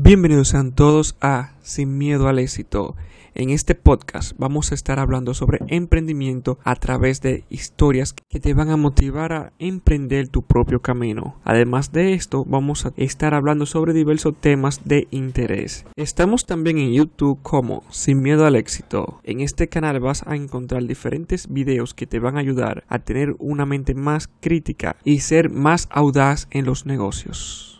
Bienvenidos sean todos a Sin Miedo al Éxito. En este podcast vamos a estar hablando sobre emprendimiento a través de historias que te van a motivar a emprender tu propio camino. Además de esto, vamos a estar hablando sobre diversos temas de interés. Estamos también en YouTube como Sin Miedo al Éxito. En este canal vas a encontrar diferentes videos que te van a ayudar a tener una mente más crítica y ser más audaz en los negocios.